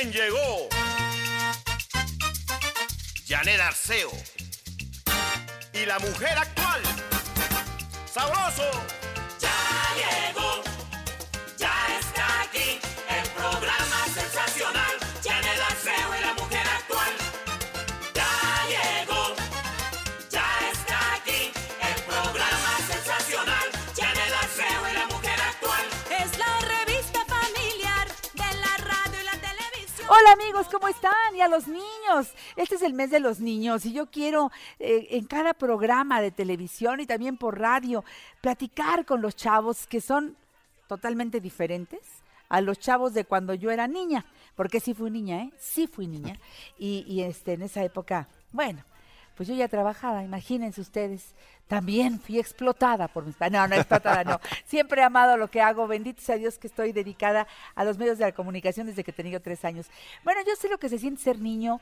Quién llegó. Janet Arceo. Y la mujer actual. Sabroso. Amigos, ¿cómo están? Y a los niños. Este es el mes de los niños y yo quiero eh, en cada programa de televisión y también por radio platicar con los chavos que son totalmente diferentes a los chavos de cuando yo era niña, porque sí fui niña, ¿eh? Sí fui niña. Y, y este, en esa época, bueno, pues yo ya trabajaba, imagínense ustedes. También fui explotada por mis padres. No, no explotada, no. Siempre he amado lo que hago. Bendito sea Dios que estoy dedicada a los medios de la comunicación desde que tenía tres años. Bueno, yo sé lo que se siente ser niño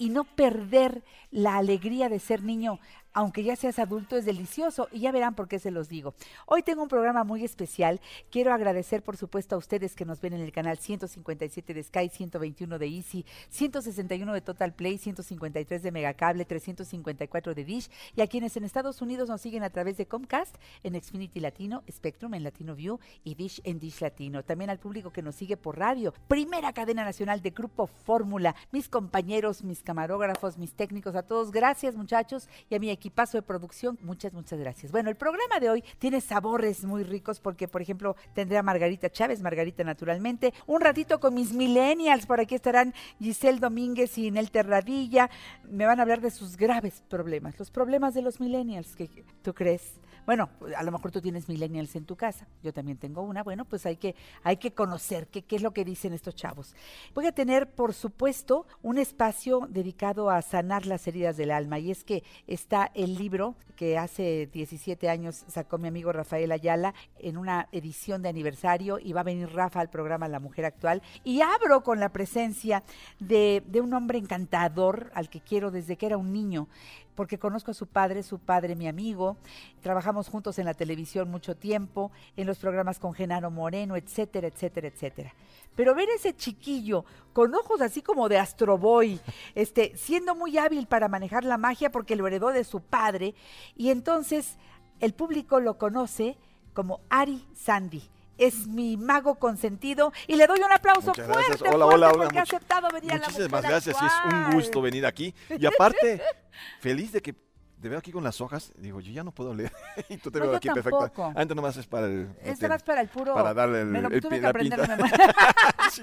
y no perder la alegría de ser niño, aunque ya seas adulto, es delicioso. Y ya verán por qué se los digo. Hoy tengo un programa muy especial. Quiero agradecer, por supuesto, a ustedes que nos ven en el canal 157 de Sky, 121 de Easy, 161 de Total Play, 153 de Megacable, 354 de Dish y a quienes en Estados Unidos nos siguen a través de Comcast, en Xfinity Latino, Spectrum en Latino View y Dish en Dish Latino. También al público que nos sigue por radio, primera cadena nacional de Grupo Fórmula, mis compañeros, mis camarógrafos, mis técnicos, a todos, gracias muchachos y a mi equipazo de producción, muchas, muchas gracias. Bueno, el programa de hoy tiene sabores muy ricos porque, por ejemplo, tendré a Margarita Chávez, Margarita naturalmente, un ratito con mis millennials, por aquí estarán Giselle Domínguez y Nel Terradilla, me van a hablar de sus graves problemas, los problemas de los millennials, que tú crees. Bueno, a lo mejor tú tienes millennials en tu casa, yo también tengo una, bueno, pues hay que, hay que conocer qué, qué es lo que dicen estos chavos. Voy a tener, por supuesto, un espacio dedicado a sanar las heridas del alma, y es que está el libro que hace 17 años sacó mi amigo Rafael Ayala en una edición de aniversario, y va a venir Rafa al programa La Mujer Actual, y abro con la presencia de, de un hombre encantador al que quiero desde que era un niño porque conozco a su padre, su padre mi amigo, trabajamos juntos en la televisión mucho tiempo, en los programas con Genaro Moreno, etcétera, etcétera, etcétera. Pero ver ese chiquillo con ojos así como de astroboy, este, siendo muy hábil para manejar la magia porque lo heredó de su padre, y entonces el público lo conoce como Ari Sandy. Es mi mago consentido y le doy un aplauso Muchas fuerte, gracias. Hola, fuerte hola, porque hola. ha aceptado venir a la Muchísimas gracias, y es un gusto venir aquí. Y aparte, feliz de que te veo aquí con las hojas. Digo, yo ya no puedo leer. y tú te No, veo aquí perfecta. Antes nomás es para el. Este más para el puro. Para darle el, me lo el tuve pie- que la aprender. Sí,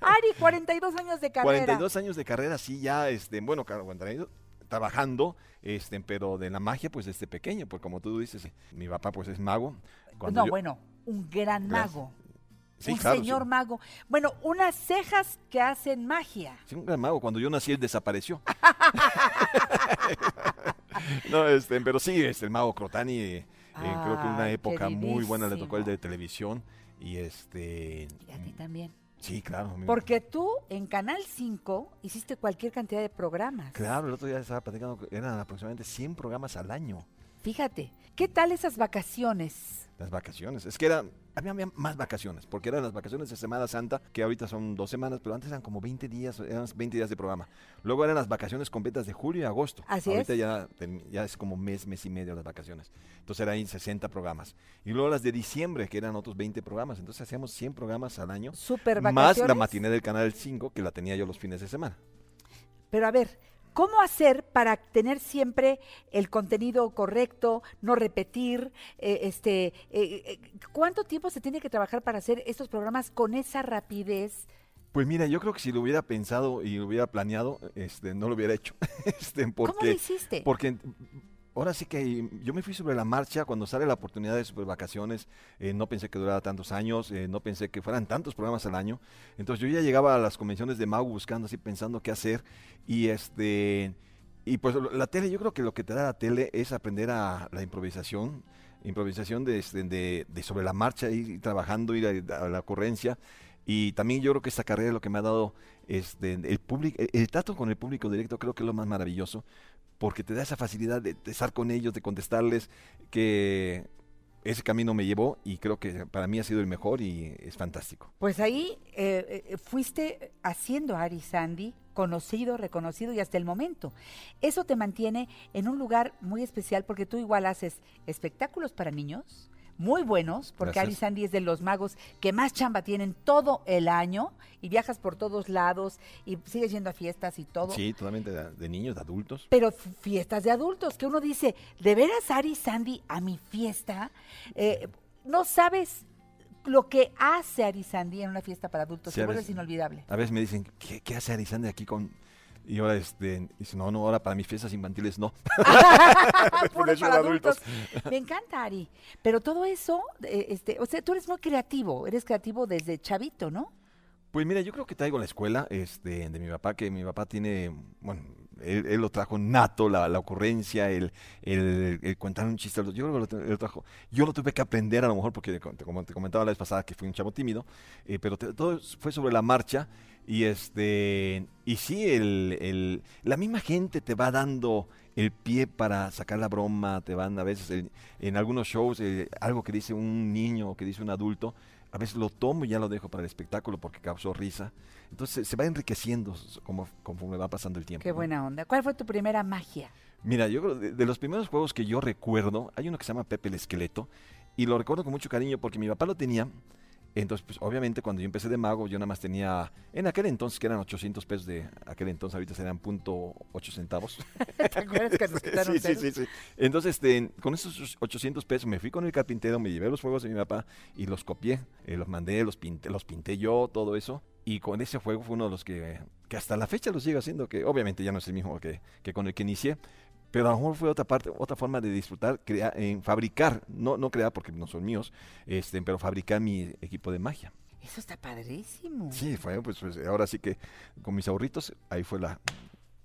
Ari, 42 años de carrera. 42 años de carrera, sí, ya, este, bueno, claro, 42, trabajando, este, pero de la magia, pues desde pequeño, porque como tú dices, mi papá, pues es mago. Cuando no, yo- bueno, un gran Gracias. mago. Sí, un claro, sí. señor mago. Bueno, unas cejas que hacen magia. Sí, un gran mago. Cuando yo nací, él desapareció. no, este, pero sí, este, el mago Crotani, eh, creo que una Ay, época muy buena le tocó el de televisión. Y este. Y a ti también. Sí, claro. Porque tú en Canal 5 hiciste cualquier cantidad de programas. Claro, el otro día estaba platicando que eran aproximadamente 100 programas al año. Fíjate, ¿qué tal esas vacaciones? Las vacaciones. Es que era, había, había más vacaciones, porque eran las vacaciones de Semana Santa, que ahorita son dos semanas, pero antes eran como 20 días, eran 20 días de programa. Luego eran las vacaciones completas de julio y agosto. Así ahorita es. Ya, ya es como mes, mes y medio las vacaciones. Entonces eran ahí 60 programas. Y luego las de diciembre, que eran otros 20 programas. Entonces hacíamos 100 programas al año. Super Más vacaciones. la matiné del Canal 5, que la tenía yo los fines de semana. Pero a ver, ¿cómo hacer para tener siempre el contenido correcto, no repetir? eh, este, eh, eh, ¿Cuánto tiempo se tiene que trabajar para hacer estos programas con esa rapidez? Pues mira, yo creo que si lo hubiera pensado y lo hubiera planeado, este, no lo hubiera hecho. este, porque, ¿Cómo lo hiciste? Porque ahora sí que yo me fui sobre la marcha cuando sale la oportunidad de super vacaciones. eh, no pensé que durara tantos años, eh, no pensé que fueran tantos programas al año. Entonces yo ya llegaba a las convenciones de Mau buscando así, pensando qué hacer. Y este. Y pues la tele, yo creo que lo que te da la tele es aprender a la improvisación, improvisación de, este, sobre la marcha, ir trabajando, ir a, la ocurrencia. Y también yo creo que esta carrera lo que me ha dado este, el público, el trato con el público directo, creo que es lo más maravilloso, porque te da esa facilidad de, estar con ellos, de contestarles, que ese camino me llevó y creo que para mí ha sido el mejor y es fantástico. Pues ahí eh, eh, fuiste haciendo a Ari Sandy conocido, reconocido y hasta el momento. Eso te mantiene en un lugar muy especial porque tú igual haces espectáculos para niños muy buenos, porque Ari Gracias. Sandy es de los magos que más chamba tienen todo el año y viajas por todos lados y sigues yendo a fiestas y todo. Sí, totalmente de, de niños, de adultos. Pero fiestas de adultos, que uno dice, ¿de veras Ari Sandy a mi fiesta? Eh, no sabes lo que hace Ari Sandy en una fiesta para adultos, Sí, vuelves veces- inolvidable. A veces me dicen, ¿qué, qué hace Arisande aquí con...? Y ahora, este, dice, no, no, ahora para mis fiestas infantiles no. Puro para adultos. Me encanta, Ari. Pero todo eso, eh, este, o sea, tú eres muy creativo, eres creativo desde chavito, ¿no? Pues mira, yo creo que traigo la escuela este, de mi papá, que mi papá tiene, bueno, él, él lo trajo nato, la, la ocurrencia, el, el, el contar un chiste. Yo creo que lo, lo trajo. Yo lo tuve que aprender a lo mejor, porque como te comentaba la vez pasada que fui un chavo tímido, eh, pero te- todo fue sobre la marcha. Y este y sí, el, el- la misma gente te va dando el pie para sacar la broma, te van a veces en, en algunos shows, eh, algo que dice un niño o que dice un adulto, a veces lo tomo y ya lo dejo para el espectáculo porque causó risa. Entonces se va enriqueciendo como, conforme va pasando el tiempo. Qué ¿no? buena onda. ¿Cuál fue tu primera magia? Mira, yo creo de, de los primeros juegos que yo recuerdo, hay uno que se llama Pepe el Esqueleto, y lo recuerdo con mucho cariño porque mi papá lo tenía. Entonces, pues obviamente cuando yo empecé de mago, yo nada más tenía, en aquel entonces que eran 800 pesos de aquel entonces, ahorita serían punto ocho centavos. ¿Te acuerdas que nos quitaron sí, sí, ceros? sí, sí. Entonces, este, con esos 800 pesos me fui con el carpintero, me llevé los juegos de mi papá y los copié, eh, los mandé, los pinté, los pinté yo, todo eso. Y con ese juego fue uno de los que, que hasta la fecha lo sigo haciendo, que obviamente ya no es el mismo que, que con el que inicié. Pero a lo mejor fue otra parte, otra forma de disfrutar, crear, en fabricar, no, no crear porque no son míos, este, pero fabricar mi equipo de magia. Eso está padrísimo. Sí, fue, pues, pues, ahora sí que con mis ahorritos, ahí fue la,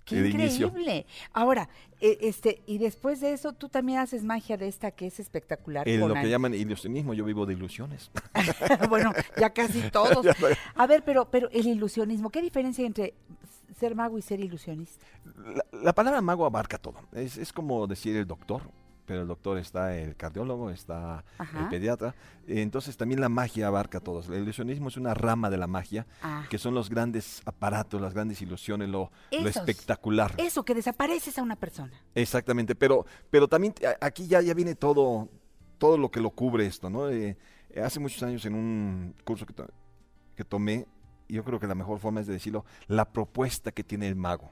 Qué el inicio. increíble. Ahora, eh, este, y después de eso, tú también haces magia de esta que es espectacular. En con lo que llaman ilusionismo, yo vivo de ilusiones. bueno, ya casi todos. Ya. A ver, pero, pero el ilusionismo, ¿qué diferencia hay entre ser mago y ser ilusionista? La, la palabra mago abarca todo. Es, es como decir el doctor, pero el doctor está el cardiólogo, está Ajá. el pediatra. Entonces también la magia abarca todo. El ilusionismo es una rama de la magia, Ah. que son los grandes aparatos, las grandes ilusiones, lo, lo espectacular. Eso, que desapareces a una persona. Exactamente, pero, pero también aquí ya, ya viene todo, todo lo que lo cubre esto, ¿no? Eh, eh, hace muchos años en un curso que, to- que tomé, yo creo que la mejor forma es de decirlo, la propuesta que tiene el mago.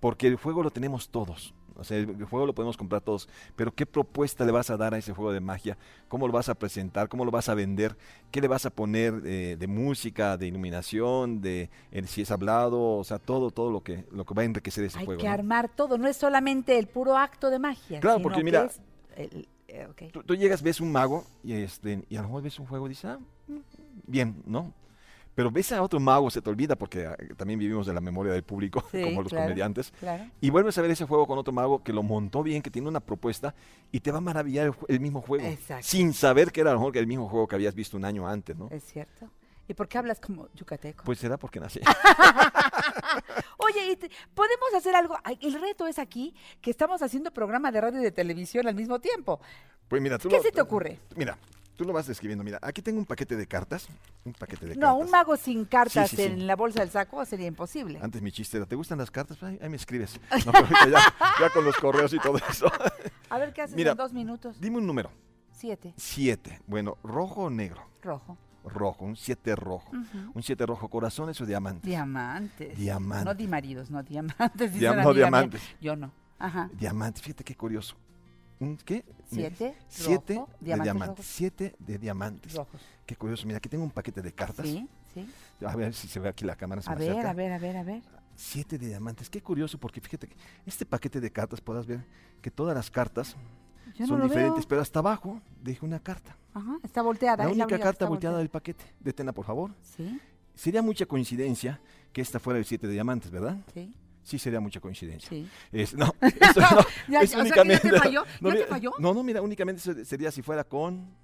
Porque el juego lo tenemos todos. O sea, el el juego lo podemos comprar todos. Pero ¿qué propuesta le vas a dar a ese juego de magia? ¿Cómo lo vas a presentar? ¿Cómo lo vas a vender? ¿Qué le vas a poner eh, de música, de iluminación, de eh, si es hablado? O sea, todo, todo lo que, lo que va a enriquecer ese Hay juego. que ¿no? armar todo, no es solamente el puro acto de magia. Claro, sino porque que mira- es el- eh, tú llegas, ves un mago y, este, y a lo mejor ves un juego y dices, ah, mm, bien, ¿no? Pero ves a otro mago, se te olvida porque ah, también vivimos de la memoria del público, Sí, como los claro, comediantes. Claro. Y vuelves a ver ese juego con otro mago que lo montó bien, que tiene una propuesta y te va a maravillar el, mismo juego. Exacto. Sin saber que era a lo mejor que el mismo juego que habías visto un año antes, ¿no? Es cierto. ¿Y por qué hablas como yucateco? Pues será porque nací. Oye, podemos hacer algo. El reto es aquí que estamos haciendo programa de radio y de televisión al mismo tiempo. Pues mira, tú ¿Qué lo- se te ocurre? Mira, tú lo vas describiendo. Mira, aquí tengo un paquete de cartas. Un paquete de No, cartas. un mago sin cartas Sí, sí, sí. en la bolsa del saco sería imposible. Antes mi chiste era, ¿te gustan las cartas? Ahí, ahí me escribes. No, pero ya, ya con los correos y todo eso. A ver qué haces Mira, en dos minutos. Dime un número. Siete. Siete. Bueno, rojo o negro. Rojo. Rojo, un siete rojo. Un siete rojo, corazones o diamantes. Diamantes. Diamantes. No di maridos, no diamantes. Diam- no, mía. diamantes. Yo no. Ajá. Diamantes, fíjate qué curioso. ¿Un qué? Siete, Siete rojo, de diamantes. Siete de diamantes. Rojos. Qué curioso. Mira, aquí tengo un paquete de cartas. Sí, sí. A ver si se ve aquí la cámara. se A ver, acerca. a ver, a ver, a ver. Siete de diamantes. Qué curioso, porque fíjate que este paquete de cartas podrás ver que todas las cartas Yo son diferentes, veo. pero hasta abajo deje una carta. Ajá, está volteada. La única carta volteada del paquete. Detena, por favor. Sí, Sería mucha coincidencia que esta fuera el siete de diamantes, ¿verdad? sí, Sí, sería mucha coincidencia. sí. Es, no, eso no, Ya, es o sea, ya únicamente. te falló, no, ¿ya te falló? No, no, mira, únicamente se- sería si fuera con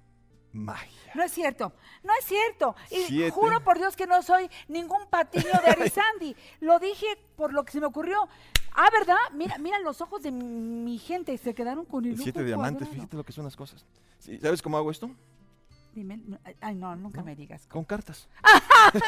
magia. No es cierto, no es cierto. Y Siete. juro por Dios que no soy ningún patiño de Arizandi. lo dije por lo que se me ocurrió. Ah, ¿verdad? Mira, mira los ojos de mi gente, se quedaron con el siete diamantes, cuadrado. fíjate lo que son las cosas. Sí, ¿Sabes cómo hago esto? Dime, ay, no, nunca me digas. Con cartas.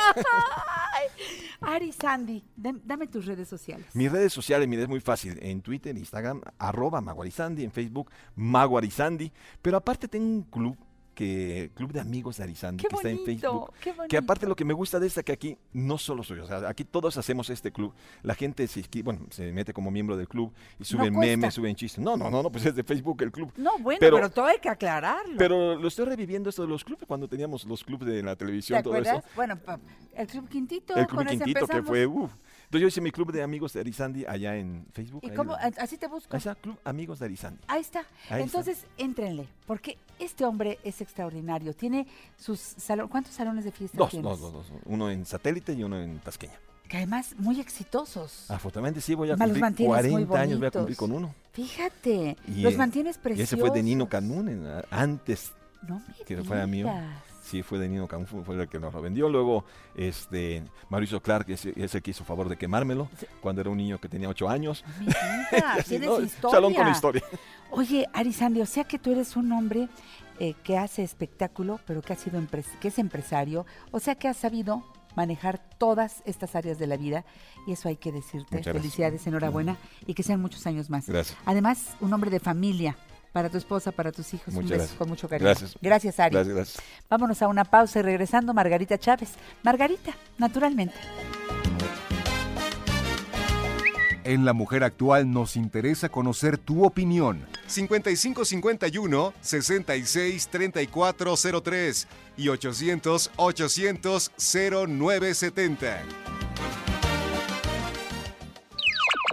Ari Sandy, dam- dame tus redes sociales. Mis redes sociales, mira, es muy fácil. En Twitter, Instagram, arroba Maguarizandi, en Facebook, Maguarizandi. Pero aparte tengo un club, que Club de Amigos de Arizandi, que está en Facebook. qué Que aparte lo que me gusta de esta, que aquí no solo soy o sea, aquí todos hacemos este club. La gente se, bueno, se mete como miembro del club y suben memes, suben chistes. No, no, no, no, pues es de Facebook el club. No, bueno, pero, pero- todo hay que aclararlo. Pero lo estoy reviviendo esto de los clubes, cuando teníamos los clubes de la ¿Te televisión, todo acuerdas? eso. Bueno, pa- el Club Quintito, El Club Quintito, que fue, uff. Entonces yo hice mi club de amigos de Arizandi allá en Facebook. ¿Y cómo? lo- Así te busco. Ahí está, Club Amigos de Arizandi. Ahí está. Ahí está. Entonces, éntrenle, porque este hombre es extraordinario. Tiene sus salones. ¿Cuántos salones de fiesta Dos, tienes? dos, dos, dos. Uno en satélite y uno en Tasqueña. Que además, muy exitosos. Afortunadamente sí voy a los cumplir mantienes muy 40 años, voy a cumplir con uno. Fíjate, Y, los eh, mantienes Y preciosos. ese fue de Nino Canún, en- antes No me que fuera mío. Sí, fue de Nino Canún, fue- el que nos lo vendió. Luego, este, Mauricio Clark, ese, ese que hizo favor de quemármelo Sí. cuando era un niño que tenía ocho años. Así, tienes ¿no? historia. Salón con historia. Oye, Arizandi, o sea que tú eres un hombre eh, que hace espectáculo, pero que ha sido que es empresario, o sea que has sabido manejar todas estas áreas de la vida y eso hay que decirte. Muchas gracias. Felicidades, enhorabuena y que sean muchos años más. Gracias. Además, un hombre de familia para tu esposa, para tus hijos. un Muchas beso gracias. con mucho cariño. Gracias. Gracias, Ari. Gracias, gracias. Vámonos a una pausa y regresando, Margarita Chávez. Margarita, naturalmente. En La Mujer Actual nos interesa conocer tu opinión. 5551 66 3403 y 800 800 0970.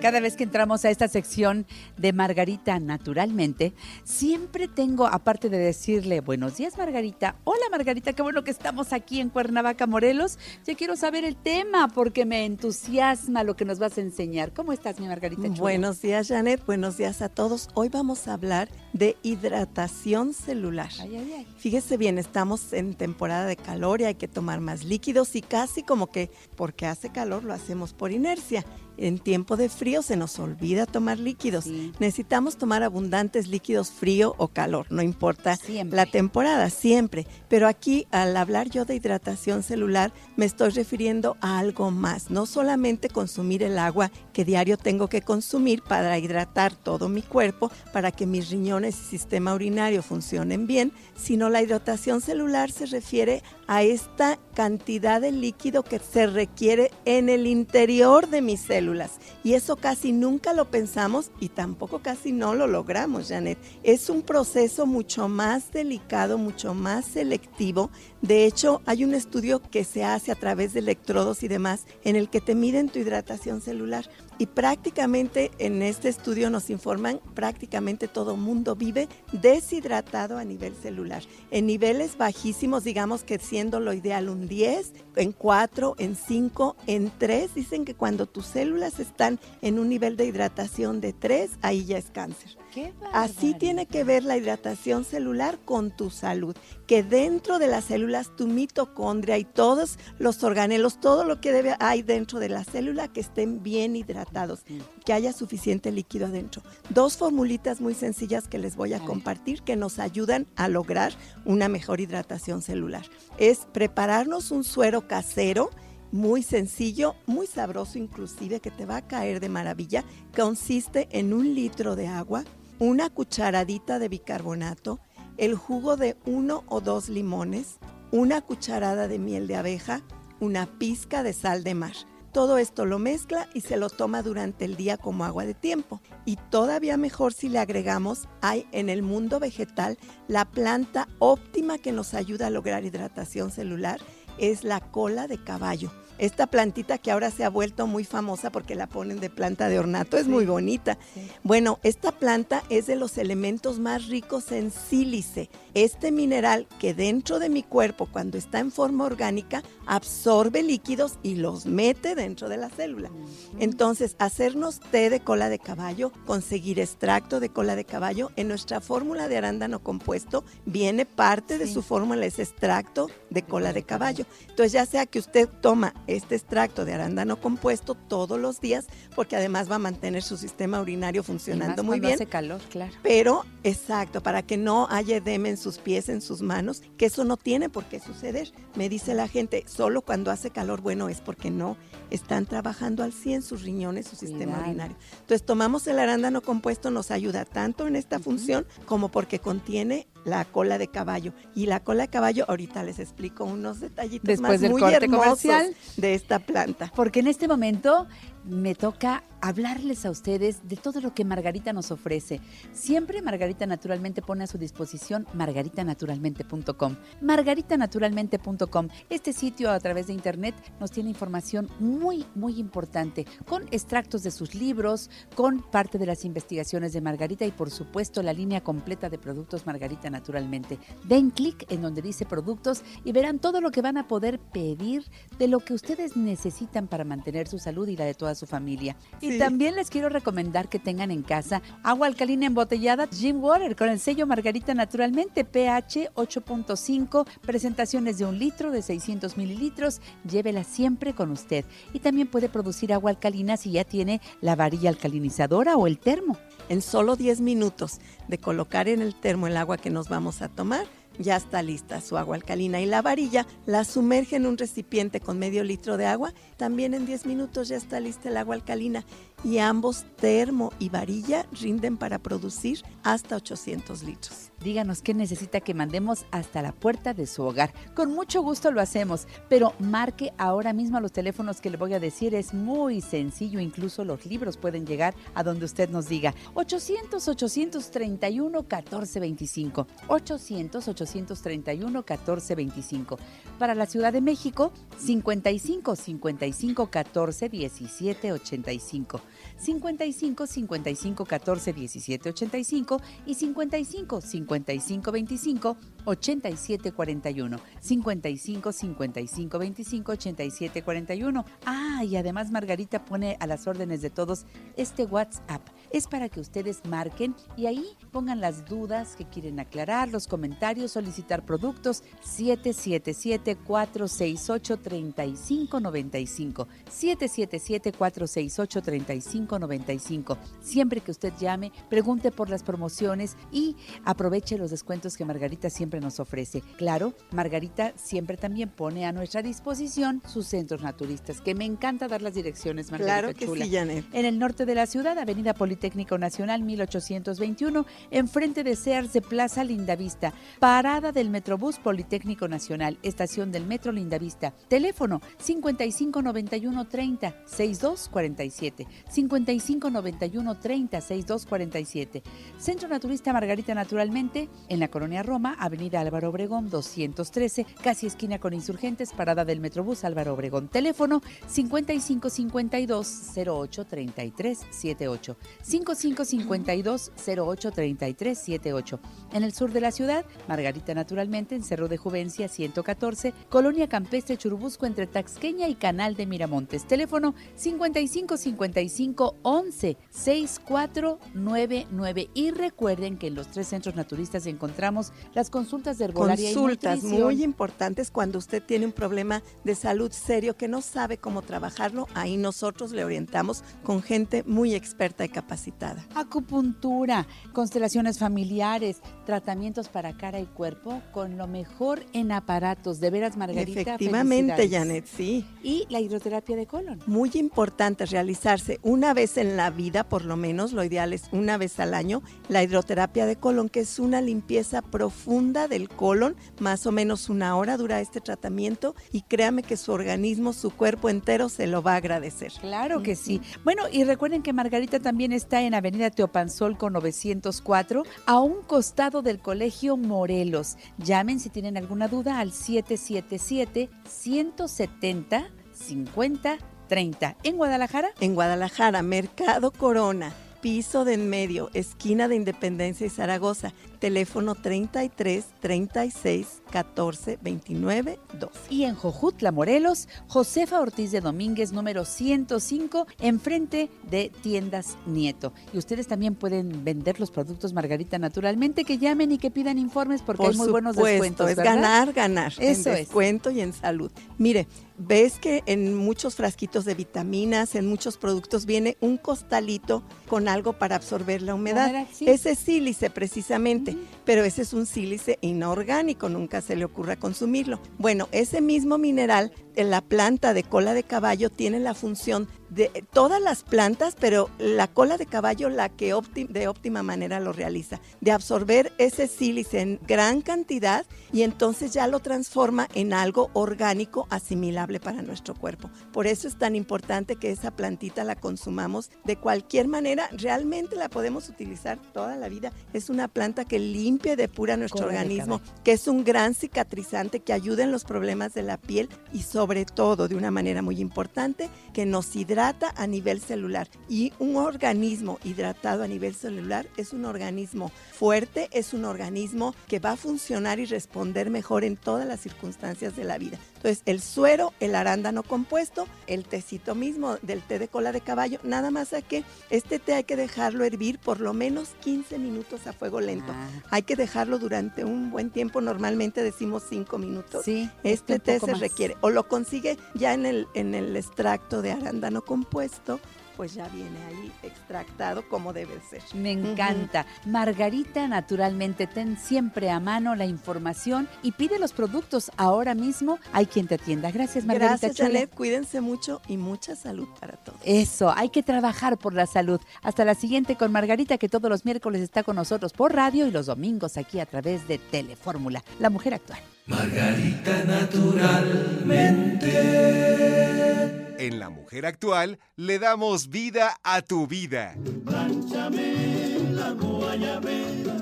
Cada vez que entramos a esta sección de Margarita Naturalmente, siempre tengo, aparte de decirle buenos días Margarita, hola Margarita, qué bueno que estamos aquí en Cuernavaca, Morelos. Ya quiero saber el tema porque me entusiasma lo que nos vas a enseñar. ¿Cómo estás, mi Margarita? chula? Buenos días, Janet. Buenos días a todos. Hoy vamos a hablar de hidratación celular. Ay, ay, ay. Fíjese bien, estamos en temporada de calor y hay que tomar más líquidos y casi como que porque hace calor lo hacemos por inercia. En tiempo de frío se nos olvida tomar líquidos. Sí. Necesitamos tomar abundantes líquidos frío o calor, no importa Siempre. la temporada, siempre. Pero aquí, al hablar yo de hidratación celular, me estoy refiriendo a algo más. No solamente consumir el agua que diario tengo que consumir para hidratar todo mi cuerpo, para que mis riñones y sistema urinario funcionen bien, sino la hidratación celular se refiere a esta cantidad de líquido que se requiere en el interior de mis células. Y eso casi nunca lo pensamos y tampoco casi no lo logramos, Janet. Es un proceso mucho más delicado, mucho más selectivo. De hecho, hay un estudio que se hace a través de electrodos y demás en el que te miden tu hidratación celular. Y prácticamente en este estudio nos informan, prácticamente todo mundo vive deshidratado a nivel celular. En niveles bajísimos, digamos que siendo lo ideal un 10, en 4, en 5, en 3, dicen que cuando tus células están en un nivel de hidratación de 3, ahí ya es cáncer. Qué Así tiene que ver la hidratación celular con tu salud, que dentro de las células tu mitocondria y todos los organelos, todo lo que debe hay dentro de la célula que estén bien hidratados, que haya suficiente líquido adentro. Dos formulitas muy sencillas que les voy a ver. compartir que nos ayudan a lograr una mejor hidratación celular. Es prepararnos un suero casero muy sencillo, muy sabroso inclusive, que te va a caer de maravilla. Consiste en un litro de agua, una cucharadita de bicarbonato, el jugo de uno o dos limones, una cucharada de miel de abeja, una pizca de sal de mar. Todo esto lo mezcla y se lo toma durante el día como agua de tiempo. Y todavía mejor si le agregamos, hay en el mundo vegetal la planta óptima que nos ayuda a lograr hidratación celular, es la cola de caballo. Esta plantita que ahora se ha vuelto muy famosa porque la ponen de planta de ornato, es muy bonita. Bueno, esta planta es de los elementos más ricos en sílice. Este mineral que dentro de mi cuerpo, cuando está en forma orgánica, absorbe líquidos y los mete dentro de la célula. Entonces, hacernos té de cola de caballo, conseguir extracto de cola de caballo, en nuestra fórmula de arándano compuesto viene parte de su fórmula, es extracto de cola de caballo. Entonces, ya sea que usted toma este extracto de arándano compuesto todos los días, porque además va a mantener su sistema urinario funcionando muy cuando bien. hace calor, claro. Pero, exacto, para que no haya edema en sus pies, en sus manos, que eso no tiene por qué suceder. Me dice la gente, solo cuando hace calor, bueno, es porque no están trabajando al 100 sus riñones, su sistema Cuidado. urinario. Entonces, tomamos el arándano compuesto, nos ayuda tanto en esta función como porque contiene la cola de caballo. Y la cola de caballo, ahorita les explico unos detallitos Después más del muy corte hermosos comercial. de esta planta. Porque en este momento me toca hablarles a ustedes de todo lo que Margarita nos ofrece. Siempre Margarita Naturalmente pone a su disposición margaritanaturalmente.com. Margaritanaturalmente.com. Este sitio a través de internet nos tiene información muy, muy importante, con extractos de sus libros, con parte de las investigaciones de Margarita y por supuesto la línea completa de productos Margarita Naturalmente. Den clic en donde dice productos y verán todo lo que van a poder pedir de lo que ustedes necesitan para mantener su salud y la de toda su familia. Sí. también les quiero recomendar que tengan en casa agua alcalina embotellada Jim Water con el sello Margarita Naturalmente pH 8.5, presentaciones de un litro de 600 mililitros. Llévela siempre con usted. Y también puede producir agua alcalina si ya tiene la varilla alcalinizadora o el termo. En solo 10 minutos de colocar en el termo el agua que nos vamos a tomar, ya está lista su agua alcalina. Y la varilla la sumerge en un recipiente con medio litro de agua. También en 10 minutos ya está lista el agua alcalina. Y ambos, termo y varilla, rinden para producir hasta 800 litros. Díganos qué necesita que mandemos hasta la puerta de su hogar. Con mucho gusto lo hacemos, pero marque ahora mismo los teléfonos que le voy a decir. Es muy sencillo, incluso los libros pueden llegar a donde usted nos diga. 800-831-1425. 800-831-1425. Para la Ciudad de México, 55 55 14 17 85. 55 55 14 17 85 y 55 55 25 87 41. 55 55 25 87 41. Ah, y además Margarita pone a las órdenes de todos este WhatsApp. Es para que ustedes marquen y ahí pongan las dudas que quieren aclarar, los comentarios, solicitar productos 777 468 3595 777 468 3595 Siempre que usted llame, pregunte por las promociones y aproveche los descuentos que Margarita siempre nos ofrece. Claro, Margarita siempre también pone a nuestra disposición sus centros naturistas, que me encanta dar las direcciones, Margarita Claro que Chula. sí, Janet. En el norte de la ciudad, Avenida Politécnico Nacional 1821, enfrente de Sears de Plaza Lindavista, parada del Metrobús Politécnico Nacional, estación del Metro Lindavista. Teléfono 5591 30 6247. 5591 30 6247. Centro Naturista Margarita Naturalmente, en la Colonia Roma, Avenida Álvaro Obregón 213, casi esquina con Insurgentes, parada del Metrobús Álvaro Obregón. Teléfono 5552 08 33 78. 5552 08 33 78. En el sur de la ciudad, Margarita Naturalmente, en Cerro de Juvencia 114, Colonia Campestre Churubusco entre Taxqueña y Canal de Miramontes. Teléfono 5555 11 6499. Y recuerden que en los tres centros naturistas encontramos las consultas de herbolaria Consultas y muy importantes cuando usted tiene un problema de salud serio que no sabe cómo trabajarlo. Ahí nosotros le orientamos con gente muy experta y capacitada. Acupuntura, constelaciones familiares, tratamientos para cara y cuerpo con lo mejor en aparatos. De veras, Margarita. Efectivamente. Janet, sí. Y la hidroterapia de colon. Muy importante realizarse una vez en la vida, por lo menos, lo ideal es una vez al año, la hidroterapia de colon, que es una limpieza profunda del colon, más o menos una hora dura este tratamiento y créame que su organismo, su cuerpo entero se lo va a agradecer. Claro que sí. Bueno, y recuerden que Margarita también está en Avenida Teopanzol con 904, a un costado del Colegio Morelos. Llamen si tienen alguna duda al 777 170 50 30. ¿En Guadalajara? En Guadalajara, Mercado Corona, piso de en medio, esquina de Independencia y Zaragoza, teléfono 33 36 14 29 2. Y en Jojutla, Morelos, Josefa Ortiz de Domínguez, número 105, enfrente de Tiendas Nieto. Y ustedes también pueden vender los productos Margarita naturalmente, que llamen y que pidan informes porque Por hay muy buenos supuesto, descuentos. Es ¿verdad? ganar, ganar. Eso en es. descuento y en salud. Mire, ves que en muchos frasquitos de vitaminas, en muchos productos, viene un costalito con algo para absorber la humedad. humedad, sí. Ese es sílice precisamente, pero ese es un sílice inorgánico, nunca se le ocurra consumirlo. Bueno, ese mismo mineral la planta de cola de caballo tiene la función de todas las plantas, pero la cola de caballo la que de óptima manera lo realiza, de absorber ese sílice en gran cantidad y entonces ya lo transforma en algo orgánico asimilable para nuestro cuerpo. Por eso es tan importante que esa plantita la consumamos de cualquier manera, realmente la podemos utilizar toda la vida. Es una planta que limpia y depura nuestro Cola organismo, que es un gran cicatrizante que ayuda en los problemas de la piel y sobre todo de una manera muy importante que nos hidrata a nivel celular. Y un organismo hidratado a nivel celular es un organismo fuerte, es un organismo que va a funcionar y responder mejor en todas las circunstancias de la vida. Entonces, el suero, el arándano compuesto, el tecito mismo del té de cola de caballo, nada más a que este té hay que dejarlo hervir por lo menos 15 minutos a fuego lento. Ah. Hay que dejarlo durante un buen tiempo, normalmente decimos 5 minutos. Sí, Este té se más. requiere o lo consigue ya en el, en el extracto de arándano compuesto, pues ya viene ahí extractado como debe ser. Me encanta. Margarita, naturalmente, ten siempre a mano la información y pide los productos ahora mismo. Hay quien te atienda. Gracias, Margarita. Gracias. Cuídense mucho y mucha salud para todos. Eso, hay que trabajar por la salud. Hasta la siguiente con Margarita, que todos los miércoles está con nosotros por radio y los domingos aquí a través de Telefórmula, la mujer actual. Margarita naturalmente. En La Mujer Actual le damos vida a tu vida. Plánchame la guayabera,